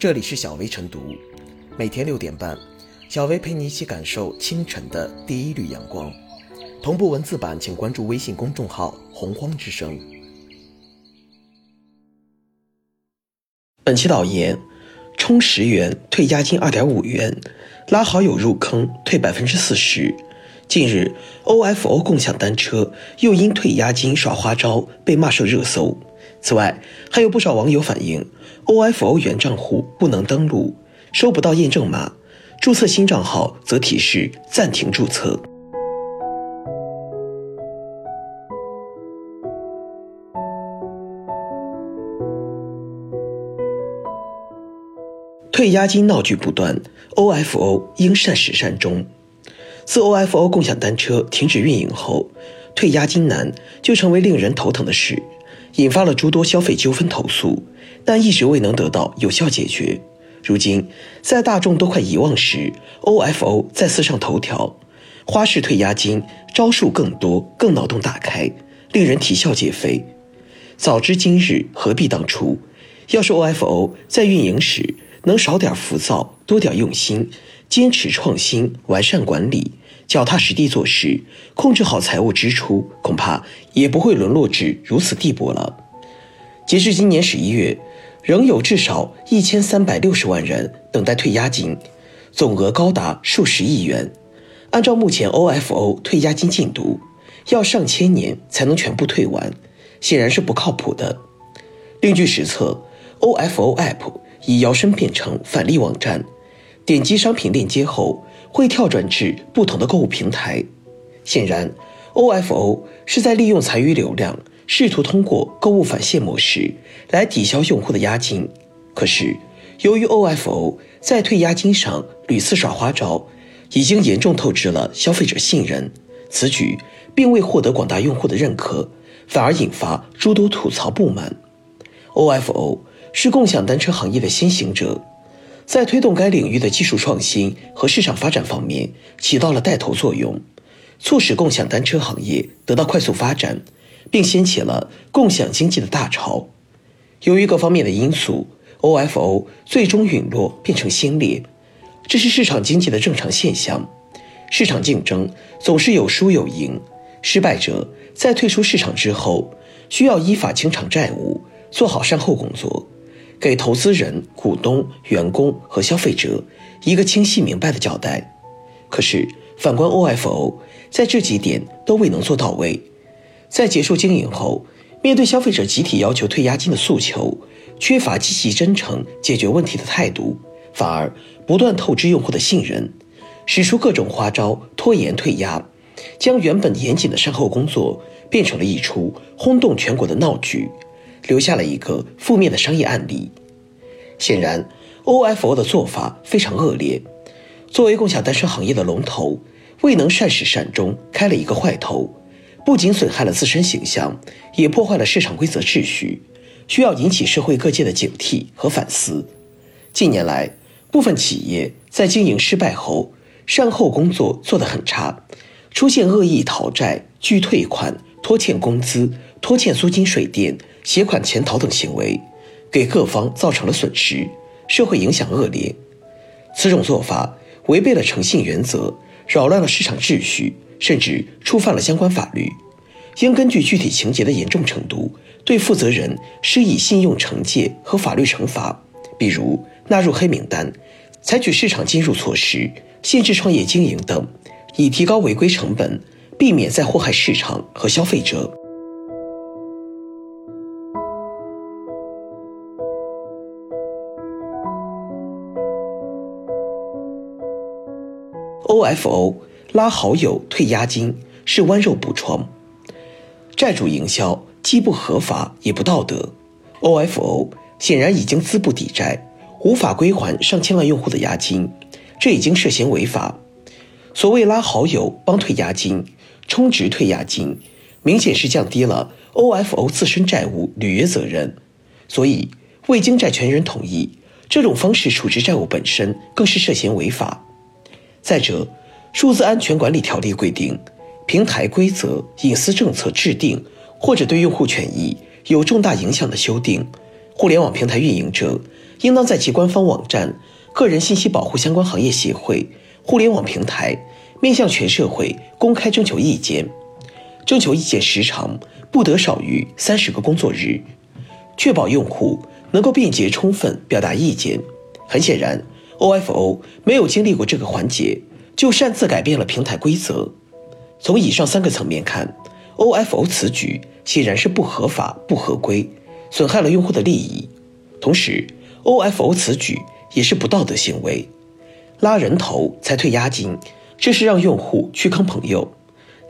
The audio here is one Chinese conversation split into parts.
这里是小薇晨读，每天六点半，小薇陪你一起感受清晨的第一缕阳光。同步文字版，请关注微信公众号“洪荒之声”。本期导言：充十元退押金二点五元，拉好友入坑退百分之四十。近日，OFO 共享单车又因退押金耍花招被骂上热搜。此外，还有不少网友反映，OFO 原账户不能登录，收不到验证码，注册新账号则提示暂停注册。退押金闹剧不断，OFO 应善始善终。自 OFO 共享单车停止运营后，退押金难就成为令人头疼的事。引发了诸多消费纠纷投诉，但一直未能得到有效解决。如今，在大众都快遗忘时，OFO 再次上头条，花式退押金招数更多，更脑洞大开，令人啼笑皆非。早知今日，何必当初？要是 OFO 在运营时能少点浮躁，多点用心，坚持创新，完善管理。脚踏实地做事，控制好财务支出，恐怕也不会沦落至如此地步了。截至今年十一月，仍有至少一千三百六十万人等待退押金，总额高达数十亿元。按照目前 OFO 退押金进度，要上千年才能全部退完，显然是不靠谱的。另据实测，OFO App 已摇身变成返利网站，点击商品链接后。会跳转至不同的购物平台，显然，OFO 是在利用残余流量，试图通过购物返现模式来抵消用户的押金。可是，由于 OFO 在退押金上屡次耍花招，已经严重透支了消费者信任。此举并未获得广大用户的认可，反而引发诸多吐槽不满。OFO 是共享单车行业的先行者。在推动该领域的技术创新和市场发展方面起到了带头作用，促使共享单车行业得到快速发展，并掀起了共享经济的大潮。由于各方面的因素，OFO 最终陨落变成先烈，这是市场经济的正常现象。市场竞争总是有输有赢，失败者在退出市场之后，需要依法清偿债务，做好善后工作。给投资人、股东、员工和消费者一个清晰明白的交代。可是，反观 OFO，在这几点都未能做到位。在结束经营后，面对消费者集体要求退押金的诉求，缺乏积极真诚解决问题的态度，反而不断透支用户的信任，使出各种花招拖延退押，将原本严谨的善后工作变成了一出轰动全国的闹剧。留下了一个负面的商业案例。显然，OFO 的做法非常恶劣。作为共享单车行业的龙头，未能善始善终，开了一个坏头，不仅损害了自身形象，也破坏了市场规则秩序，需要引起社会各界的警惕和反思。近年来，部分企业在经营失败后，善后工作做得很差，出现恶意讨债、拒退款、拖欠工资、拖欠租金、水电。携款潜逃等行为，给各方造成了损失，社会影响恶劣。此种做法违背了诚信原则，扰乱了市场秩序，甚至触犯了相关法律，应根据具体情节的严重程度，对负责人施以信用惩戒和法律惩罚，比如纳入黑名单，采取市场禁入措施，限制创业经营等，以提高违规成本，避免再祸害市场和消费者。OFO 拉好友退押金是剜肉补疮，债主营销既不合法也不道德。OFO 显然已经资不抵债，无法归还上千万用户的押金，这已经涉嫌违法。所谓拉好友帮退押金、充值退押金，明显是降低了 OFO 自身债务履约责任。所以，未经债权人同意，这种方式处置债务本身更是涉嫌违法。再者，数字安全管理条例规定，平台规则、隐私政策制定或者对用户权益有重大影响的修订，互联网平台运营者应当在其官方网站、个人信息保护相关行业协会、互联网平台面向全社会公开征求意见，征求意见时长不得少于三十个工作日，确保用户能够便捷充分表达意见。很显然，OFO 没有经历过这个环节，就擅自改变了平台规则。从以上三个层面看，OFO 此举显然是不合法、不合规。损害了用户的利益，同时，OFO 此举也是不道德行为，拉人头才退押金，这是让用户去坑朋友，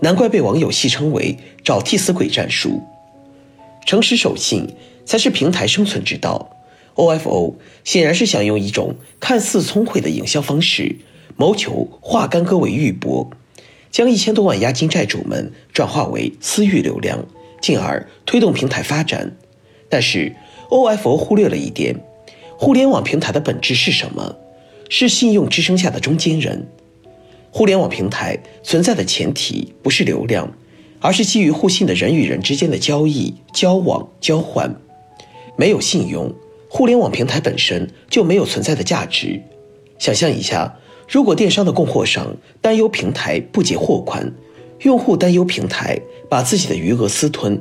难怪被网友戏称为“找替死鬼战术”。诚实守信才是平台生存之道，OFO 显然是想用一种看似聪慧的营销方式，谋求化干戈为玉帛，将一千多万押金债主们转化为私域流量，进而推动平台发展。但是，OFO 忽略了一点：互联网平台的本质是什么？是信用支撑下的中间人。互联网平台存在的前提不是流量，而是基于互信的人与人之间的交易、交往、交换。没有信用，互联网平台本身就没有存在的价值。想象一下，如果电商的供货商担忧平台不结货款，用户担忧平台把自己的余额私吞。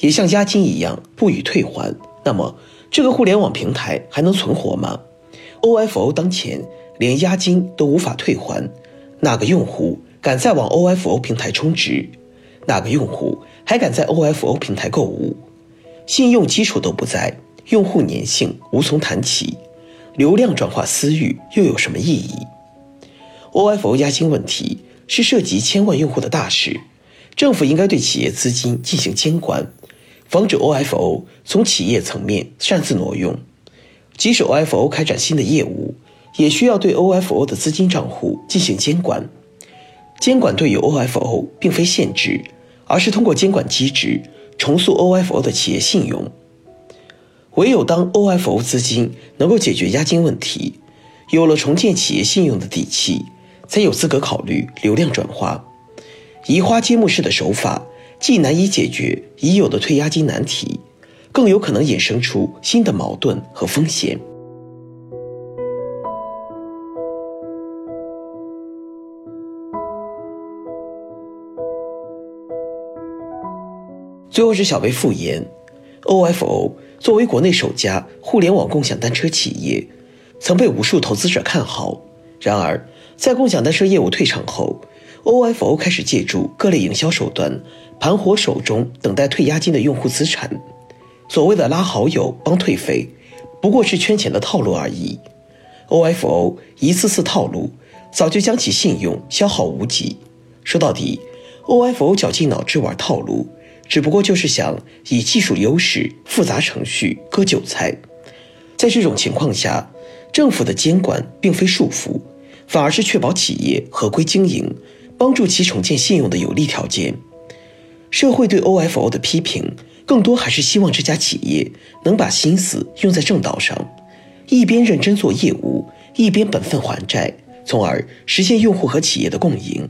也像押金一样不予退还，那么这个互联网平台还能存活吗？OFO 当前连押金都无法退还，哪个用户敢再往 OFO 平台充值？哪个用户还敢在 OFO 平台购物？信用基础都不在，用户粘性无从谈起，流量转化私域又有什么意义？OFO 押金问题是涉及千万用户的大事，政府应该对企业资金进行监管。防止 OFO 从企业层面擅自挪用，即使 OFO 开展新的业务，也需要对 OFO 的资金账户进行监管。监管对于 OFO 并非限制，而是通过监管机制重塑 OFO 的企业信用。唯有当 OFO 资金能够解决押金问题，有了重建企业信用的底气，才有资格考虑流量转化。移花接木式的手法。既难以解决已有的退押金难题，更有可能衍生出新的矛盾和风险。最后是小薇复言，OFO 作为国内首家互联网共享单车企业，曾被无数投资者看好。然而，在共享单车业务退场后，OFO 开始借助各类营销手段。盘活手中等待退押金的用户资产，所谓的拉好友帮退费，不过是圈钱的套路而已。OFO 一次次套路，早就将其信用消耗无几。说到底，OFO 绞尽脑汁玩套路，只不过就是想以技术优势、复杂程序割韭菜。在这种情况下，政府的监管并非束缚，反而是确保企业合规经营，帮助其重建信用的有利条件。社会对 OFO 的批评，更多还是希望这家企业能把心思用在正道上，一边认真做业务，一边本分还债，从而实现用户和企业的共赢。